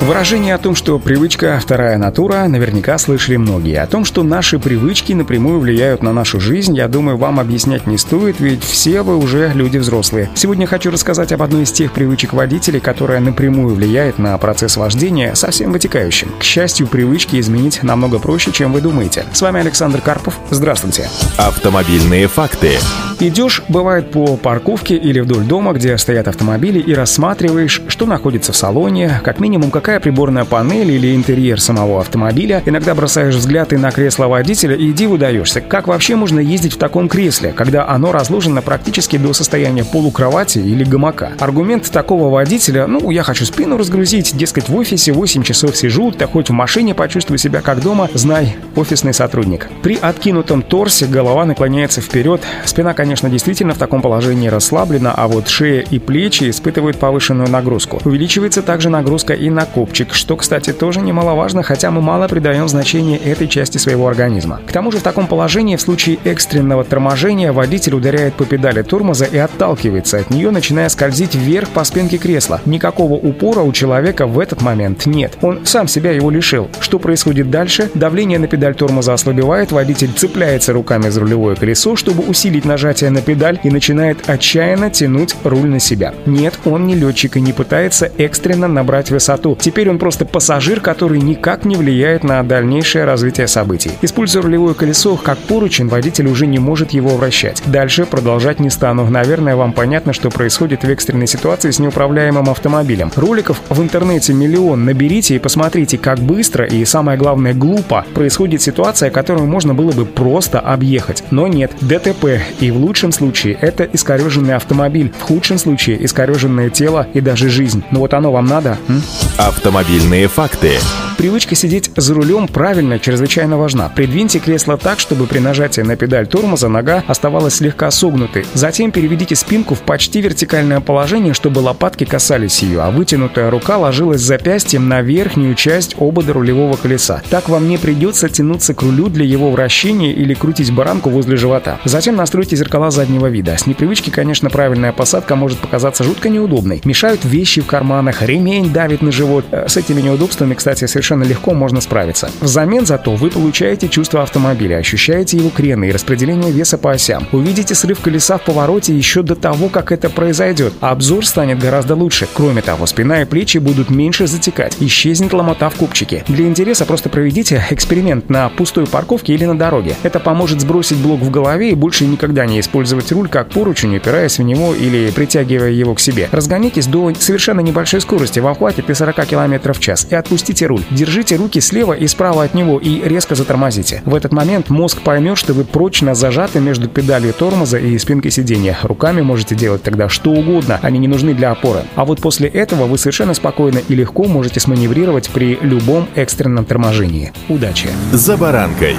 Выражение о том, что привычка – вторая натура, наверняка слышали многие. О том, что наши привычки напрямую влияют на нашу жизнь, я думаю, вам объяснять не стоит, ведь все вы уже люди взрослые. Сегодня хочу рассказать об одной из тех привычек водителей, которая напрямую влияет на процесс вождения, совсем вытекающим. К счастью, привычки изменить намного проще, чем вы думаете. С вами Александр Карпов. Здравствуйте. Автомобильные факты. Идешь, бывает, по парковке или вдоль дома, где стоят автомобили, и рассматриваешь, что находится в салоне, как минимум, какая приборная панель или интерьер самого автомобиля. Иногда бросаешь взгляд и на кресло водителя, и иди выдаешься. Как вообще можно ездить в таком кресле, когда оно разложено практически до состояния полукровати или гамака? Аргумент такого водителя, ну, я хочу спину разгрузить, дескать, в офисе 8 часов сижу, да хоть в машине почувствую себя как дома, знай, офисный сотрудник. При откинутом торсе голова наклоняется вперед, спина, конечно, действительно в таком положении расслаблена, а вот шея и плечи испытывают повышенную нагрузку. Увеличивается также нагрузка и на копчик, что, кстати, тоже немаловажно, хотя мы мало придаем значение этой части своего организма. К тому же в таком положении в случае экстренного торможения водитель ударяет по педали тормоза и отталкивается от нее, начиная скользить вверх по спинке кресла. Никакого упора у человека в этот момент нет. Он сам себя его лишил. Что происходит дальше? Давление на педаль тормоза ослабевает, водитель цепляется руками за рулевое колесо, чтобы усилить нажатие на педаль и начинает отчаянно тянуть руль на себя. Нет, он не летчик и не пытается экстренно набрать высоту. Теперь он просто пассажир, который никак не влияет на дальнейшее развитие событий. Используя рулевое колесо как поручень, водитель уже не может его вращать. Дальше продолжать не стану. Наверное, вам понятно, что происходит в экстренной ситуации с неуправляемым автомобилем. Роликов в интернете миллион. Наберите и посмотрите, как быстро и, самое главное, глупо происходит ситуация, которую можно было бы просто объехать. Но нет, ДТП и в лучшем случае это искореженный автомобиль, в худшем случае искореженное тело и даже жизнь. Но вот оно вам надо? М? Автомобильные факты. Привычка сидеть за рулем правильно чрезвычайно важна. Придвиньте кресло так, чтобы при нажатии на педаль тормоза нога оставалась слегка согнутой. Затем переведите спинку в почти вертикальное положение, чтобы лопатки касались ее, а вытянутая рука ложилась запястьем на верхнюю часть обода рулевого колеса. Так вам не придется тянуться к рулю для его вращения или крутить баранку возле живота. Затем настройте зеркала заднего вида. С непривычки, конечно, правильная посадка может показаться жутко неудобной. Мешают вещи в карманах, ремень давит на живот. Э, с этими неудобствами, кстати, совершенно совершенно легко можно справиться. Взамен зато вы получаете чувство автомобиля, ощущаете его крены и распределение веса по осям. Увидите срыв колеса в повороте еще до того, как это произойдет. Обзор станет гораздо лучше. Кроме того, спина и плечи будут меньше затекать. Исчезнет ломота в купчике. Для интереса просто проведите эксперимент на пустой парковке или на дороге. Это поможет сбросить блок в голове и больше никогда не использовать руль как поручень, упираясь в него или притягивая его к себе. Разгонитесь до совершенно небольшой скорости, вам хватит и 40 км в час, и отпустите руль. Держите руки слева и справа от него и резко затормозите. В этот момент мозг поймет, что вы прочно зажаты между педалью тормоза и спинкой сиденья. Руками можете делать тогда что угодно, они не нужны для опоры. А вот после этого вы совершенно спокойно и легко можете сманеврировать при любом экстренном торможении. Удачи! За баранкой.